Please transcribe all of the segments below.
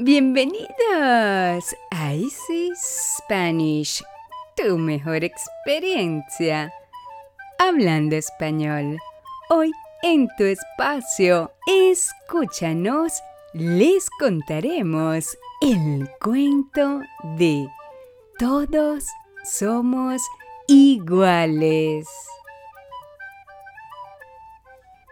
Bienvenidos a Easy Spanish, tu mejor experiencia. Hablando español. Hoy en tu espacio, escúchanos, les contaremos el cuento de Todos somos iguales.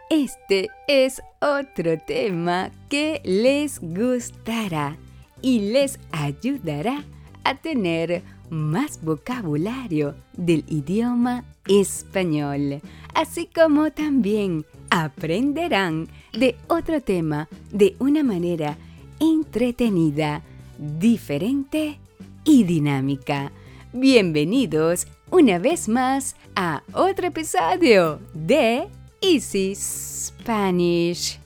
Este es otro tema que les gustará y les ayudará a tener más vocabulario del idioma español, así como también aprenderán de otro tema de una manera entretenida, diferente y dinámica. Bienvenidos una vez más a otro episodio de Easy Spanish.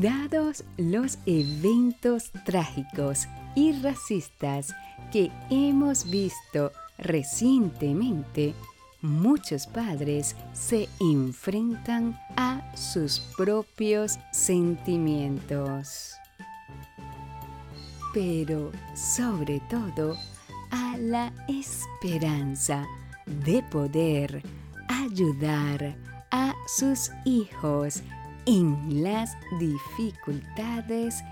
Dados los eventos trágicos y racistas que hemos visto recientemente, muchos padres se enfrentan a sus propios sentimientos. Pero sobre todo a la esperanza de poder ayudar a sus hijos en las dificultades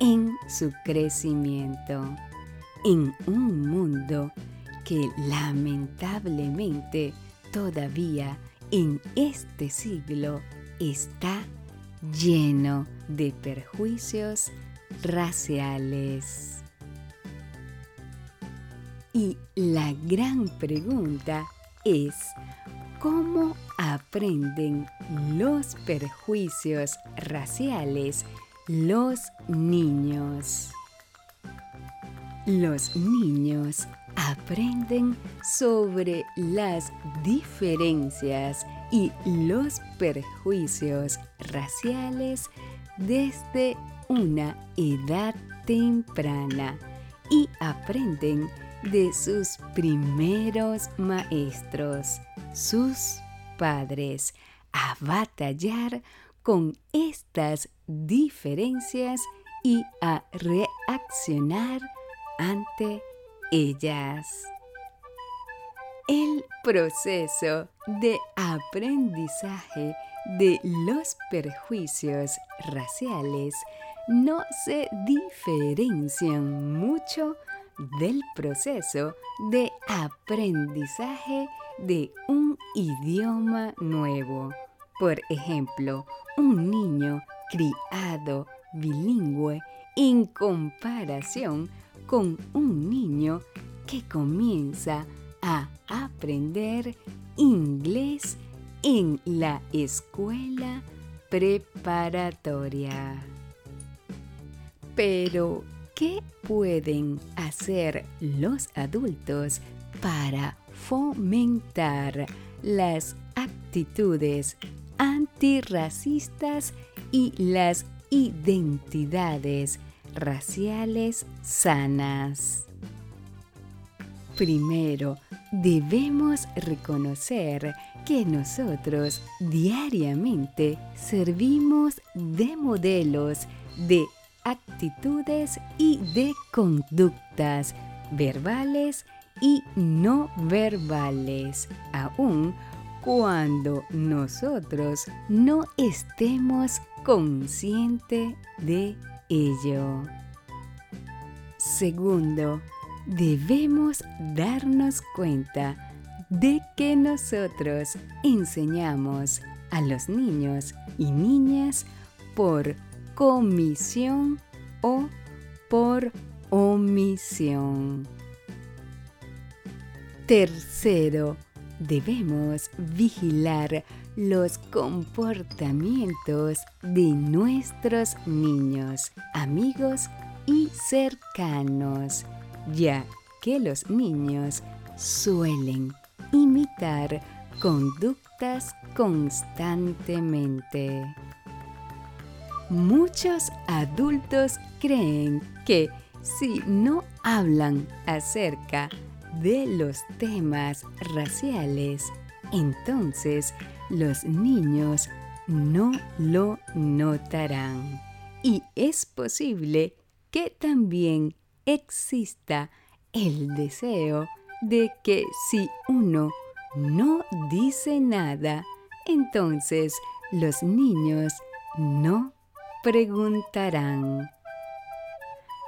en su crecimiento, en un mundo que lamentablemente todavía en este siglo está lleno de perjuicios raciales. Y la gran pregunta es, ¿Cómo aprenden los perjuicios raciales los niños? Los niños aprenden sobre las diferencias y los perjuicios raciales desde una edad temprana y aprenden de sus primeros maestros sus padres a batallar con estas diferencias y a reaccionar ante ellas. El proceso de aprendizaje de los perjuicios raciales no se diferencian mucho del proceso de aprendizaje de un idioma nuevo. Por ejemplo, un niño criado bilingüe en comparación con un niño que comienza a aprender inglés en la escuela preparatoria. Pero, ¿qué pueden hacer los adultos para fomentar las actitudes antirracistas y las identidades raciales sanas. Primero, debemos reconocer que nosotros diariamente servimos de modelos de actitudes y de conductas verbales y no verbales, aun cuando nosotros no estemos conscientes de ello. Segundo, debemos darnos cuenta de que nosotros enseñamos a los niños y niñas por comisión o por omisión. Tercero, debemos vigilar los comportamientos de nuestros niños, amigos y cercanos, ya que los niños suelen imitar conductas constantemente. Muchos adultos creen que si no hablan acerca de los temas raciales, entonces los niños no lo notarán. Y es posible que también exista el deseo de que si uno no dice nada, entonces los niños no preguntarán.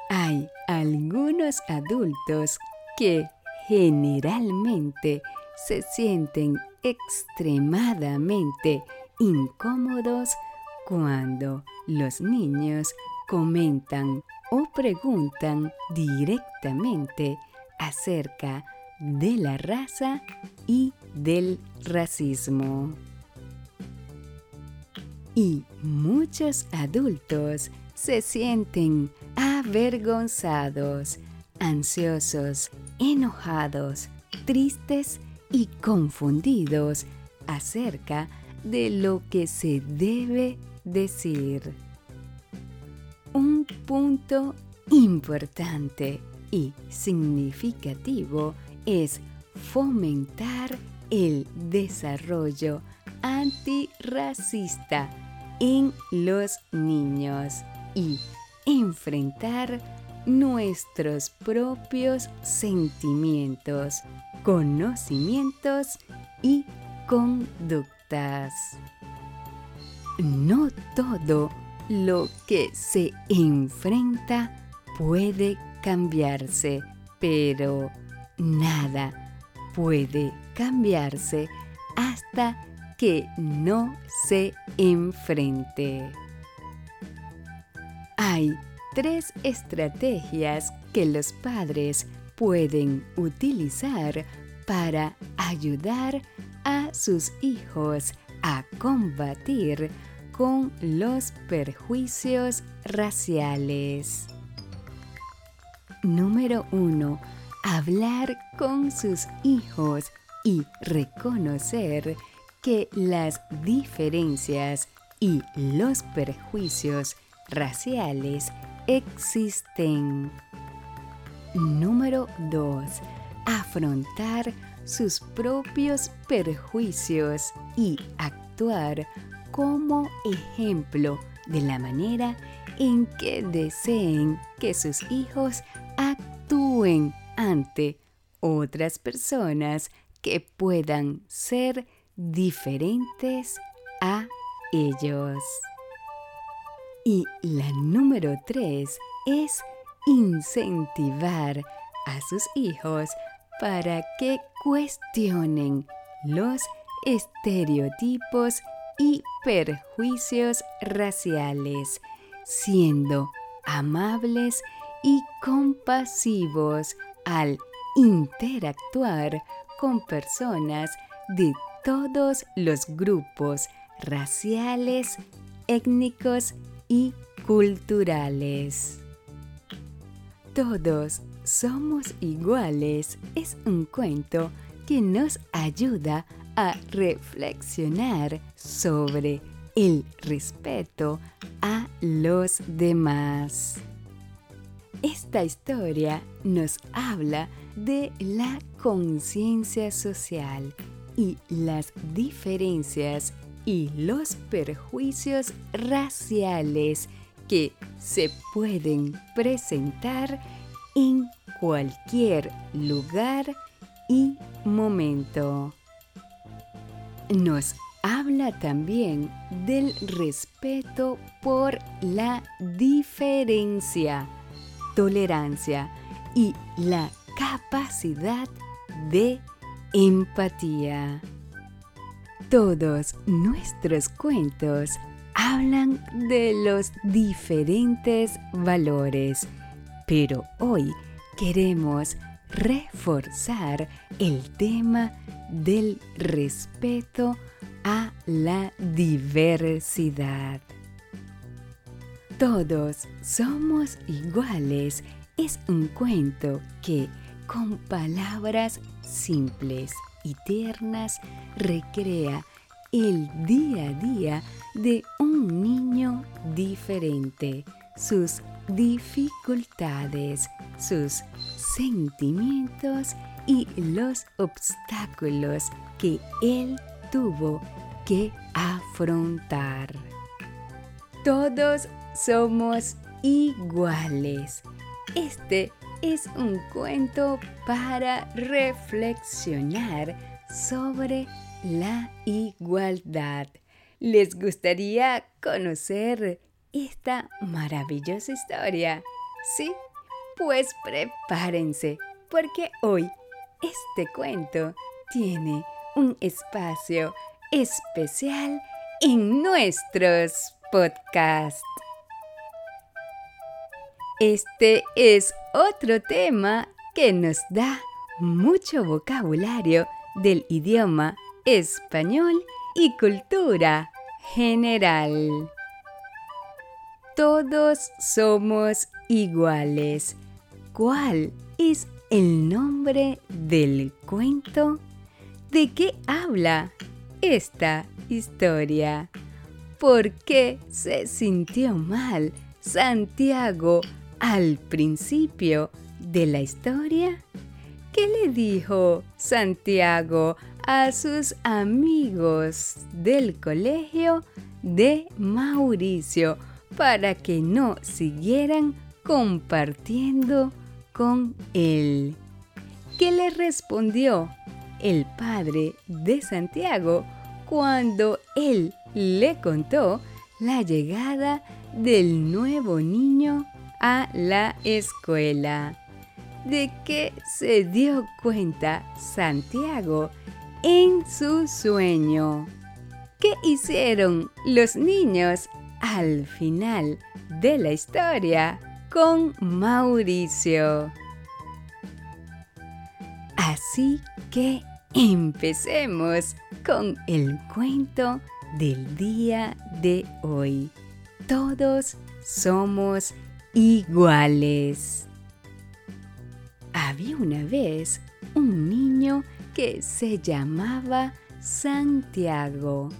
Hay algunos adultos que generalmente se sienten extremadamente incómodos cuando los niños comentan o preguntan directamente acerca de la raza y del racismo. Y muchos adultos se sienten avergonzados, ansiosos, enojados, tristes y confundidos acerca de lo que se debe decir. Un punto importante y significativo es fomentar el desarrollo antirracista en los niños y enfrentar nuestros propios sentimientos, conocimientos y conductas. No todo lo que se enfrenta puede cambiarse, pero nada puede cambiarse hasta que no se enfrente. Hay tres estrategias que los padres pueden utilizar para ayudar a sus hijos a combatir con los perjuicios raciales. Número 1. Hablar con sus hijos y reconocer que las diferencias y los perjuicios raciales existen. Número 2. Afrontar sus propios perjuicios y actuar como ejemplo de la manera en que deseen que sus hijos actúen ante otras personas que puedan ser diferentes a ellos. Y la número tres es incentivar a sus hijos para que cuestionen los estereotipos y perjuicios raciales, siendo amables y compasivos al interactuar con personas de todos los grupos raciales, étnicos y culturales. Todos somos iguales es un cuento que nos ayuda a reflexionar sobre el respeto a los demás. Esta historia nos habla de la conciencia social y las diferencias y los perjuicios raciales que se pueden presentar en cualquier lugar y momento. Nos habla también del respeto por la diferencia, tolerancia y la capacidad de empatía. Todos nuestros cuentos hablan de los diferentes valores, pero hoy queremos reforzar el tema del respeto a la diversidad. Todos somos iguales es un cuento que con palabras simples y tiernas recrea el día a día de un niño diferente, sus dificultades, sus sentimientos y los obstáculos que él tuvo que afrontar. Todos somos iguales. Este es un cuento para reflexionar sobre la igualdad. ¿Les gustaría conocer esta maravillosa historia? ¿Sí? Pues prepárense, porque hoy este cuento tiene un espacio especial en nuestros podcasts. Este es otro tema que nos da mucho vocabulario del idioma español y cultura general. Todos somos iguales. ¿Cuál es el nombre del cuento? ¿De qué habla esta historia? ¿Por qué se sintió mal Santiago al principio de la historia? ¿Qué le dijo Santiago a sus amigos del colegio de Mauricio para que no siguieran compartiendo con él? ¿Qué le respondió el padre de Santiago cuando él le contó la llegada del nuevo niño a la escuela? ¿De qué se dio cuenta Santiago en su sueño? ¿Qué hicieron los niños al final de la historia con Mauricio? Así que empecemos con el cuento del día de hoy. Todos somos iguales. Había una vez un niño que se llamaba Santiago.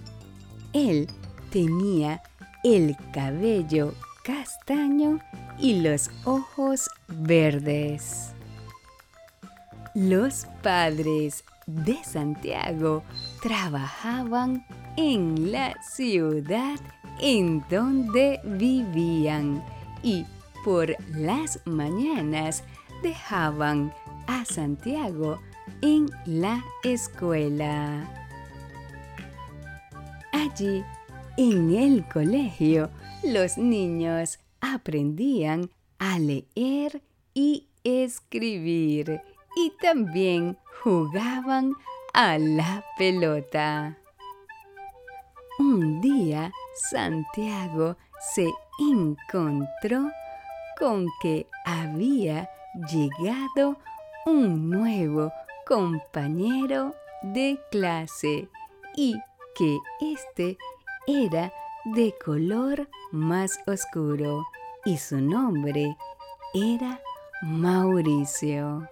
Él tenía el cabello castaño y los ojos verdes. Los padres de Santiago trabajaban en la ciudad en donde vivían y por las mañanas dejaban a Santiago en la escuela. Allí, en el colegio, los niños aprendían a leer y escribir y también jugaban a la pelota. Un día Santiago se encontró con que había llegado un nuevo compañero de clase y que éste era de color más oscuro y su nombre era Mauricio.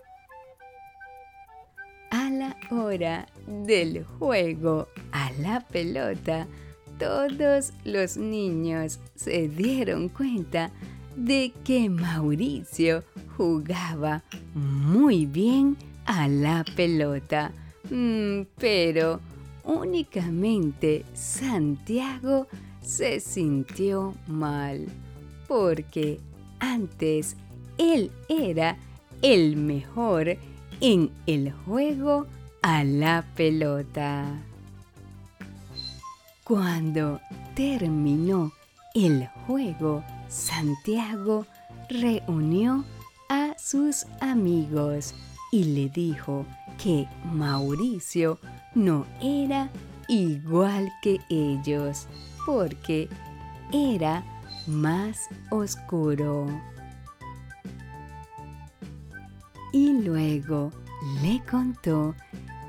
A la hora del juego a la pelota, todos los niños se dieron cuenta de que Mauricio jugaba muy bien a la pelota, mm, pero únicamente Santiago se sintió mal, porque antes él era el mejor en el juego a la pelota. Cuando terminó el juego, Santiago reunió a sus amigos y le dijo que Mauricio no era igual que ellos porque era más oscuro. Y luego le contó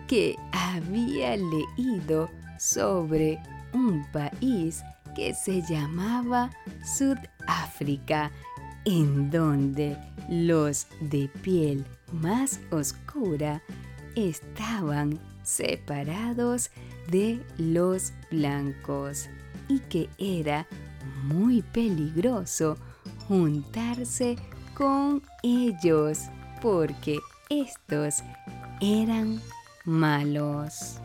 que había leído sobre un país que se llamaba Sudáfrica, en donde los de piel más oscura estaban separados de los blancos y que era muy peligroso juntarse con ellos porque estos eran malos.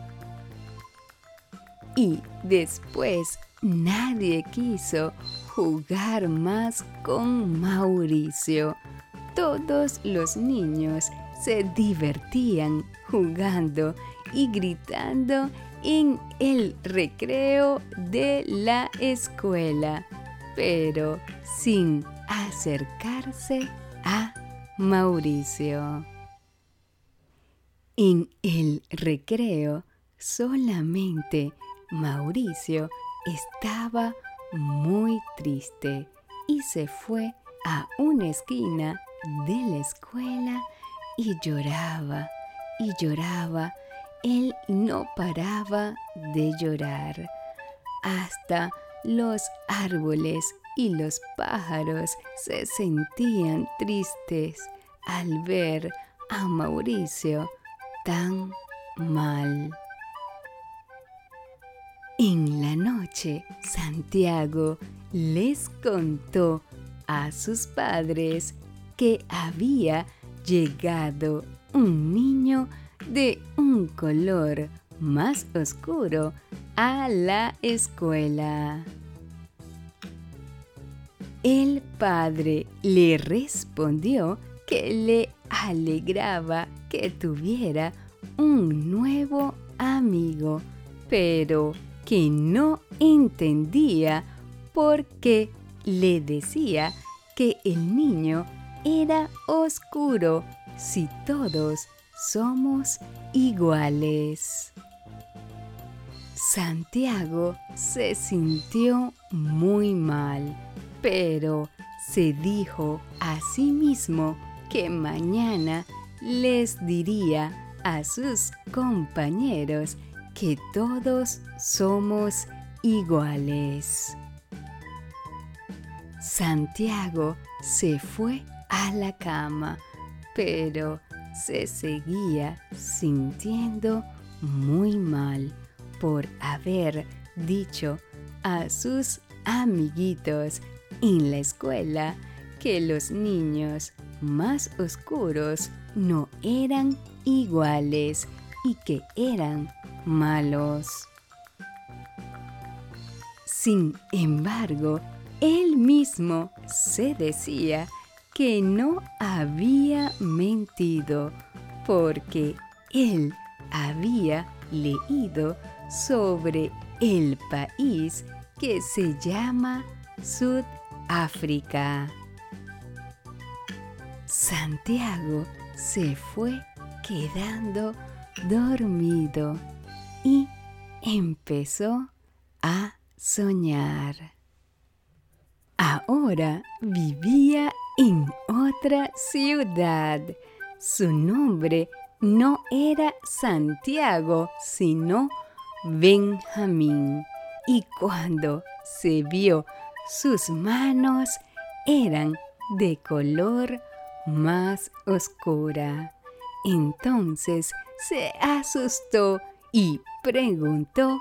Y después nadie quiso jugar más con Mauricio. Todos los niños se divertían jugando y gritando en el recreo de la escuela, pero sin acercarse a Mauricio. En el recreo solamente Mauricio estaba muy triste y se fue a una esquina de la escuela y lloraba y lloraba. Él no paraba de llorar. Hasta los árboles y los pájaros se sentían tristes al ver a Mauricio tan mal. En Santiago les contó a sus padres que había llegado un niño de un color más oscuro a la escuela. El padre le respondió que le alegraba que tuviera un nuevo amigo, pero que no entendía por qué le decía que el niño era oscuro si todos somos iguales. Santiago se sintió muy mal, pero se dijo a sí mismo que mañana les diría a sus compañeros que todos somos iguales. Santiago se fue a la cama, pero se seguía sintiendo muy mal por haber dicho a sus amiguitos en la escuela que los niños más oscuros no eran iguales y que eran malos. Sin embargo, él mismo se decía que no había mentido porque él había leído sobre el país que se llama Sudáfrica. Santiago se fue quedando dormido y empezó a soñar. Ahora vivía en otra ciudad. Su nombre no era Santiago, sino Benjamín. Y cuando se vio sus manos eran de color más oscura. Entonces se asustó y preguntó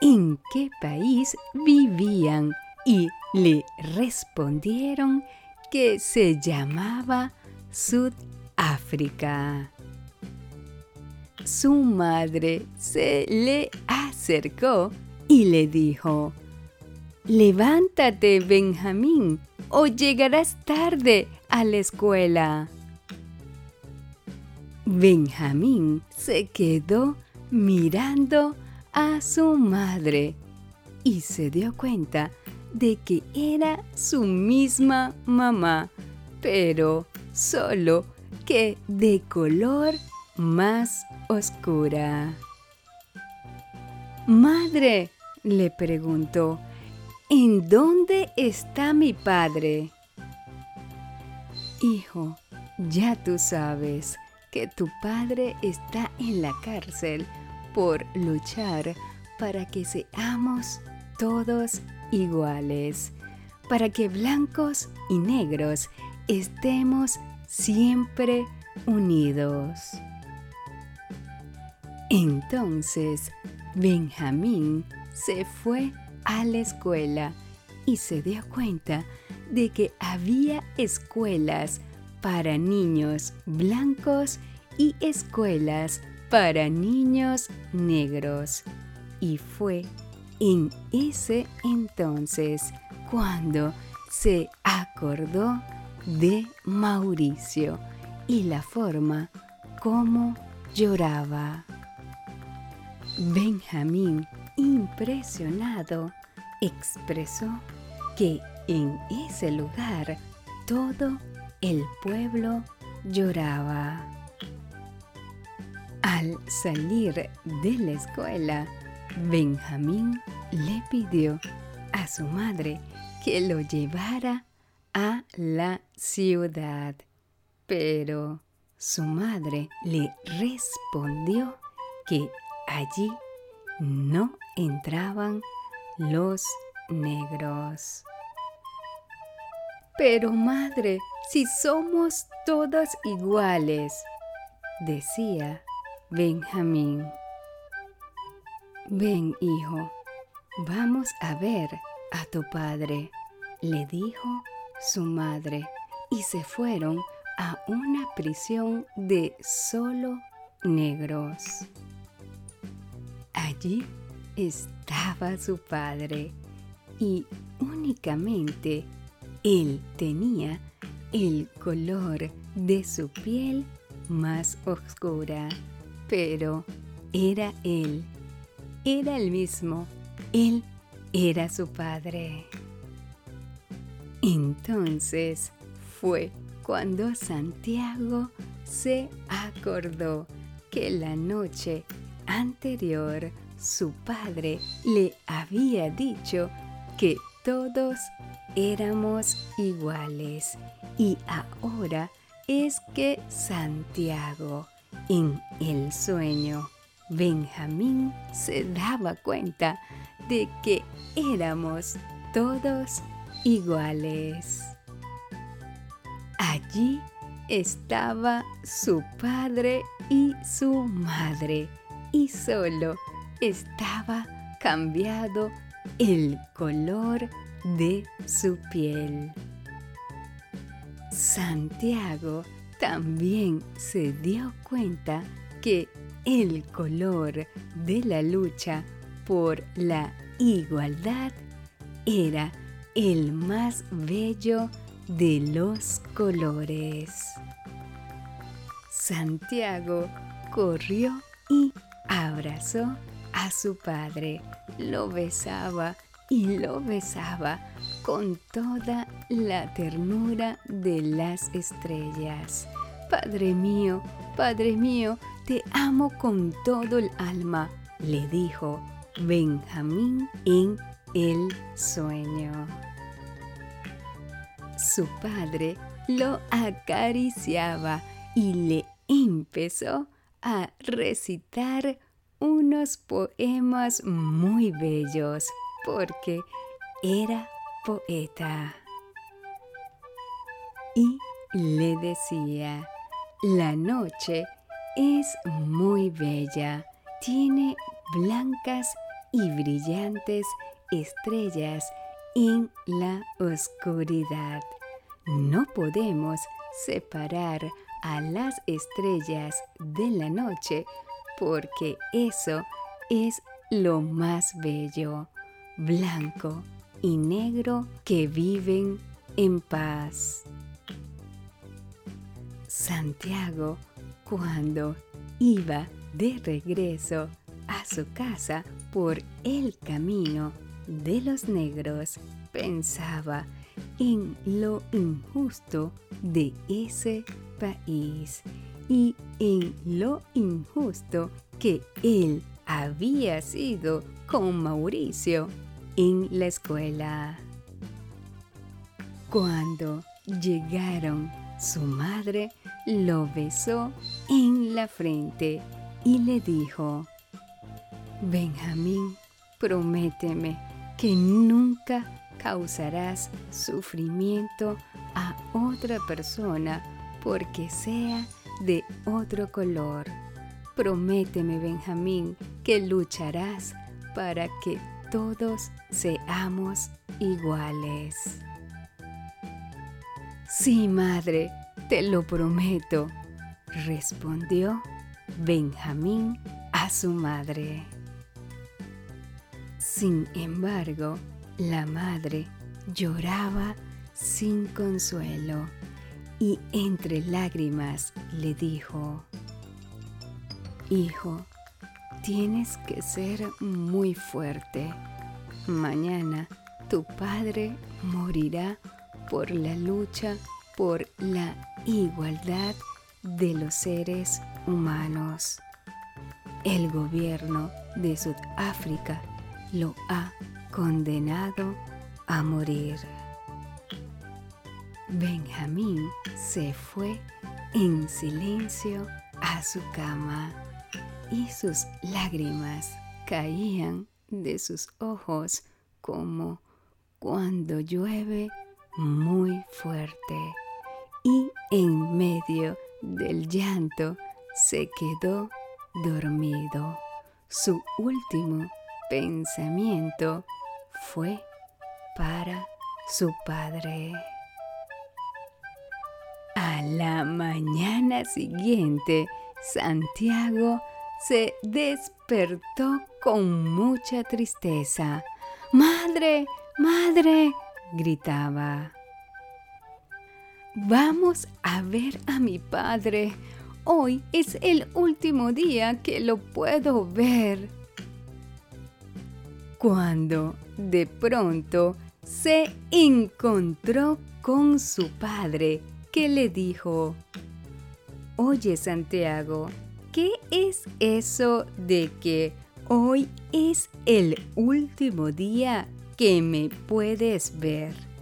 en qué país vivían y le respondieron que se llamaba Sudáfrica. Su madre se le acercó y le dijo, Levántate, Benjamín, o llegarás tarde a la escuela. Benjamín se quedó mirando a su madre y se dio cuenta de que era su misma mamá, pero solo que de color más oscura. Madre, le preguntó, ¿en dónde está mi padre? Hijo, ya tú sabes que tu padre está en la cárcel por luchar para que seamos todos iguales, para que blancos y negros estemos siempre unidos. Entonces Benjamín se fue a la escuela y se dio cuenta de que había escuelas para niños blancos y escuelas para niños negros. Y fue en ese entonces cuando se acordó de Mauricio y la forma como lloraba. Benjamín, impresionado, expresó que en ese lugar todo el pueblo lloraba. Al salir de la escuela, Benjamín le pidió a su madre que lo llevara a la ciudad, pero su madre le respondió que allí no entraban los negros. Pero madre, si somos todas iguales, decía Benjamín. Ven, hijo, vamos a ver a tu padre, le dijo su madre, y se fueron a una prisión de solo negros. Allí estaba su padre y únicamente él tenía el color de su piel más oscura, pero era él, era el mismo, él era su padre. Entonces fue cuando Santiago se acordó que la noche anterior su padre le había dicho que todos éramos iguales. Y ahora es que Santiago, en el sueño, Benjamín se daba cuenta de que éramos todos iguales. Allí estaba su padre y su madre y solo estaba cambiado el color de su piel. Santiago también se dio cuenta que el color de la lucha por la igualdad era el más bello de los colores. Santiago corrió y abrazó a su padre, lo besaba y lo besaba con toda la ternura de las estrellas. Padre mío, Padre mío, te amo con todo el alma, le dijo Benjamín en el sueño. Su padre lo acariciaba y le empezó a recitar unos poemas muy bellos porque era poeta. Y le decía, la noche es muy bella, tiene blancas y brillantes estrellas en la oscuridad. No podemos separar a las estrellas de la noche porque eso es lo más bello blanco y negro que viven en paz. Santiago, cuando iba de regreso a su casa por el camino de los negros, pensaba en lo injusto de ese país y en lo injusto que él había sido con Mauricio en la escuela. Cuando llegaron, su madre lo besó en la frente y le dijo, Benjamín, prométeme que nunca causarás sufrimiento a otra persona porque sea de otro color. Prométeme, Benjamín, que lucharás para que todos seamos iguales. Sí, madre, te lo prometo, respondió Benjamín a su madre. Sin embargo, la madre lloraba sin consuelo y entre lágrimas le dijo, Hijo, tienes que ser muy fuerte. Mañana tu padre morirá por la lucha por la igualdad de los seres humanos. El gobierno de Sudáfrica lo ha condenado a morir. Benjamín se fue en silencio a su cama y sus lágrimas caían de sus ojos como cuando llueve muy fuerte y en medio del llanto se quedó dormido. Su último pensamiento fue para su padre. A la mañana siguiente, Santiago se despertó con mucha tristeza. Madre, madre, gritaba. Vamos a ver a mi padre. Hoy es el último día que lo puedo ver. Cuando de pronto se encontró con su padre, que le dijo, Oye Santiago, ¿qué es eso de que hoy es el último día que me puedes ver?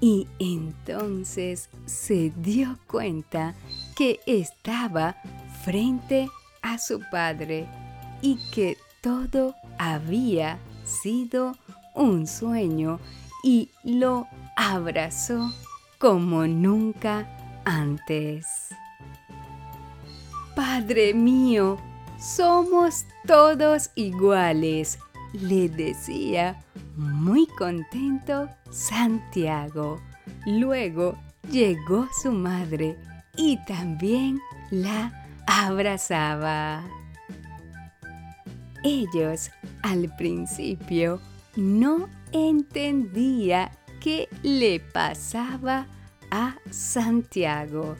Y entonces se dio cuenta que estaba frente a su padre y que todo había sido un sueño y lo abrazó como nunca antes. Padre mío, somos todos iguales, le decía muy contento Santiago. Luego llegó su madre y también la abrazaba. Ellos al principio no entendía qué le pasaba a Santiago,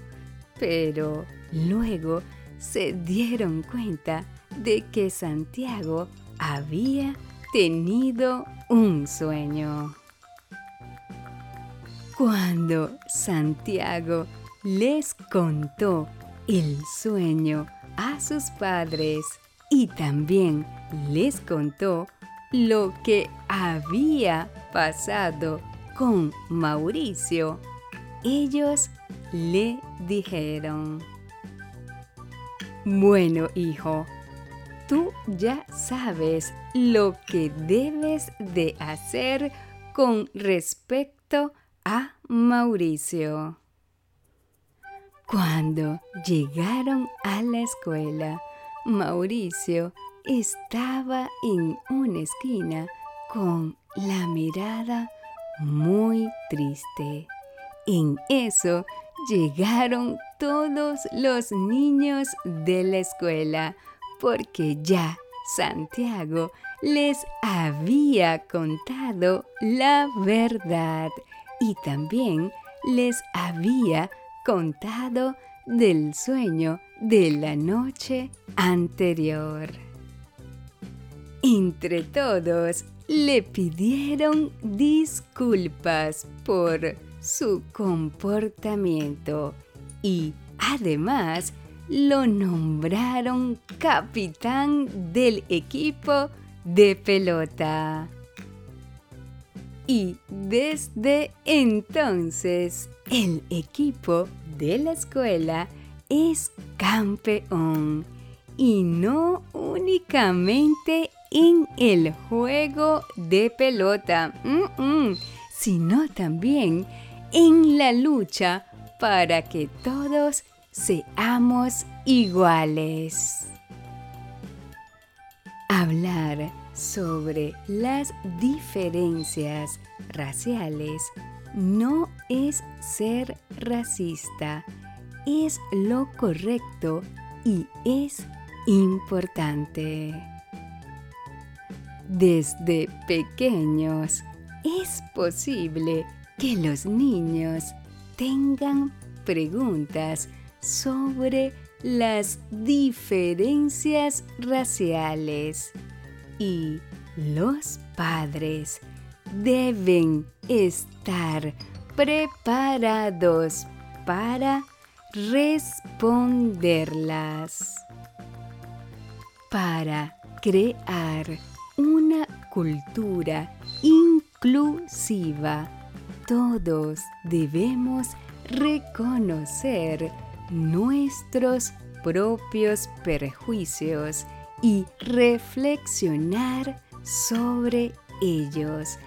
pero luego se dieron cuenta de que Santiago había tenido un sueño. Cuando Santiago les contó el sueño a sus padres y también les contó lo que había pasado con Mauricio, ellos le dijeron, Bueno, hijo, tú ya sabes lo que debes de hacer con respecto a Mauricio. Cuando llegaron a la escuela, Mauricio estaba en una esquina con la mirada muy triste. En eso llegaron todos los niños de la escuela porque ya Santiago les había contado la verdad y también les había contado del sueño de la noche anterior. Entre todos le pidieron disculpas por su comportamiento y además lo nombraron capitán del equipo de pelota. Y desde entonces el equipo de la escuela es campeón y no únicamente en el juego de pelota, sino también en la lucha para que todos seamos iguales. Hablar sobre las diferencias raciales no es ser racista, es lo correcto y es importante. desde pequeños es posible que los niños tengan preguntas sobre las diferencias raciales y los padres deben estar preparados para responderlas. Para crear una cultura inclusiva, todos debemos reconocer nuestros propios prejuicios y reflexionar sobre ellos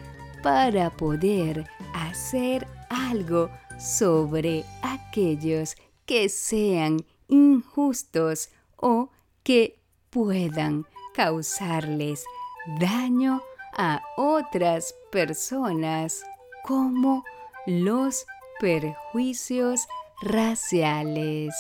para poder hacer algo sobre aquellos que sean injustos o que puedan causarles daño a otras personas como los perjuicios raciales.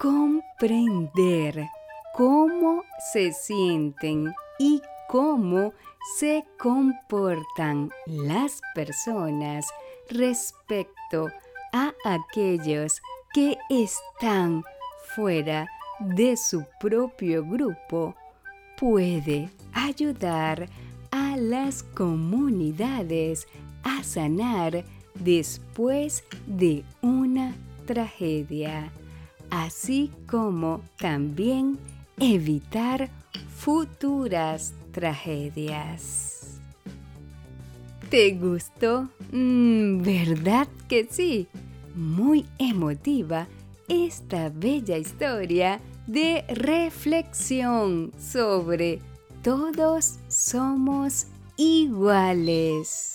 Comprender cómo se sienten y cómo se comportan las personas respecto a aquellos que están fuera de su propio grupo puede ayudar a las comunidades a sanar después de una tragedia, así como también evitar futuras tragedias. ¿Te gustó? Mm, ¿Verdad que sí? Muy emotiva esta bella historia de reflexión sobre todos somos iguales.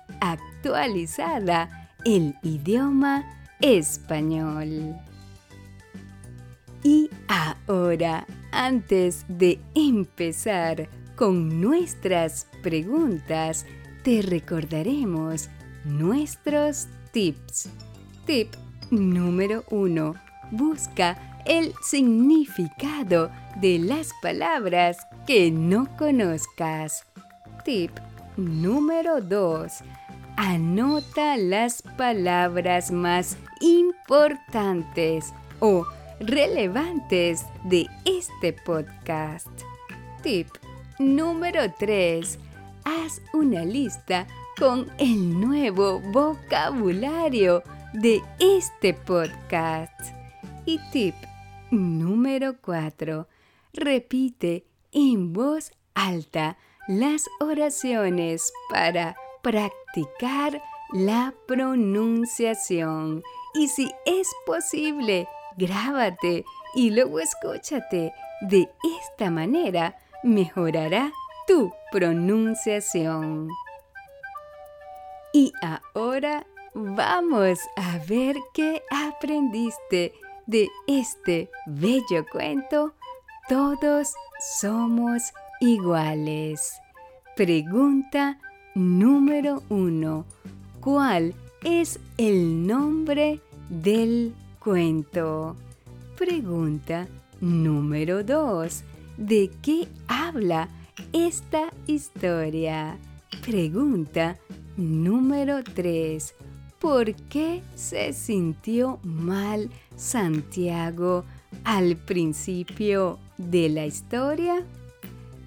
actualizada el idioma español. Y ahora, antes de empezar con nuestras preguntas, te recordaremos nuestros tips. Tip número 1. Busca el significado de las palabras que no conozcas. Tip número 2. Anota las palabras más importantes o relevantes de este podcast. Tip número 3. Haz una lista con el nuevo vocabulario de este podcast. Y tip número 4. Repite en voz alta las oraciones para practicar la pronunciación. Y si es posible, grábate y luego escúchate. De esta manera mejorará tu pronunciación. Y ahora vamos a ver qué aprendiste de este bello cuento. Todos somos iguales. Pregunta número uno. ¿Cuál es el nombre del cuento? Pregunta número dos. ¿De qué habla esta historia? Pregunta número tres. ¿Por qué se sintió mal Santiago al principio de la historia?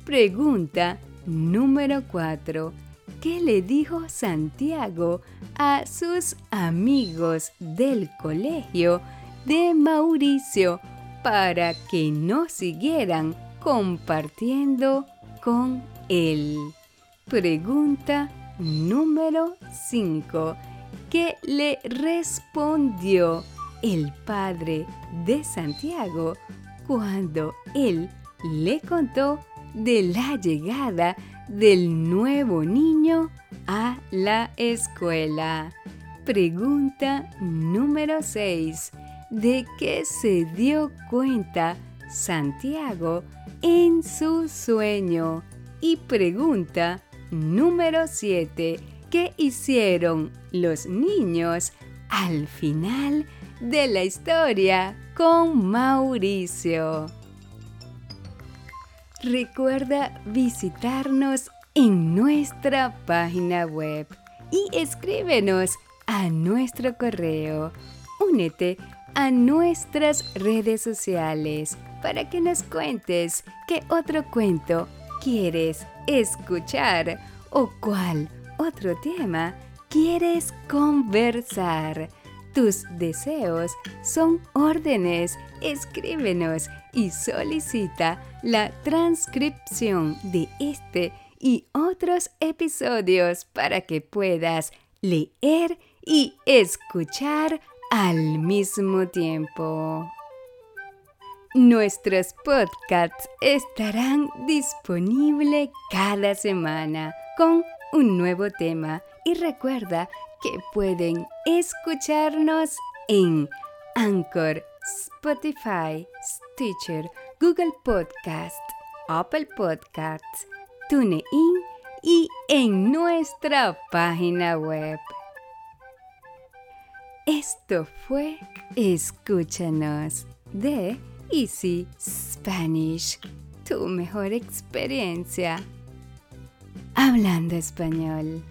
Pregunta número 4. ¿Qué le dijo Santiago a sus amigos del colegio de Mauricio para que no siguieran compartiendo con él? Pregunta número 5. ¿Qué le respondió el padre de Santiago cuando él le contó de la llegada del nuevo niño a la escuela. Pregunta número 6. ¿De qué se dio cuenta Santiago en su sueño? Y pregunta número 7. ¿Qué hicieron los niños al final de la historia con Mauricio? Recuerda visitarnos en nuestra página web y escríbenos a nuestro correo. Únete a nuestras redes sociales para que nos cuentes qué otro cuento quieres escuchar o cuál otro tema quieres conversar. Tus deseos son órdenes. Escríbenos y solicita la transcripción de este y otros episodios para que puedas leer y escuchar al mismo tiempo. Nuestros podcasts estarán disponibles cada semana con un nuevo tema y recuerda que pueden escucharnos en Anchor, Spotify, Stitcher, Google Podcast, Apple Podcasts, TuneIn y en nuestra página web. Esto fue Escúchanos de Easy Spanish, tu mejor experiencia hablando español.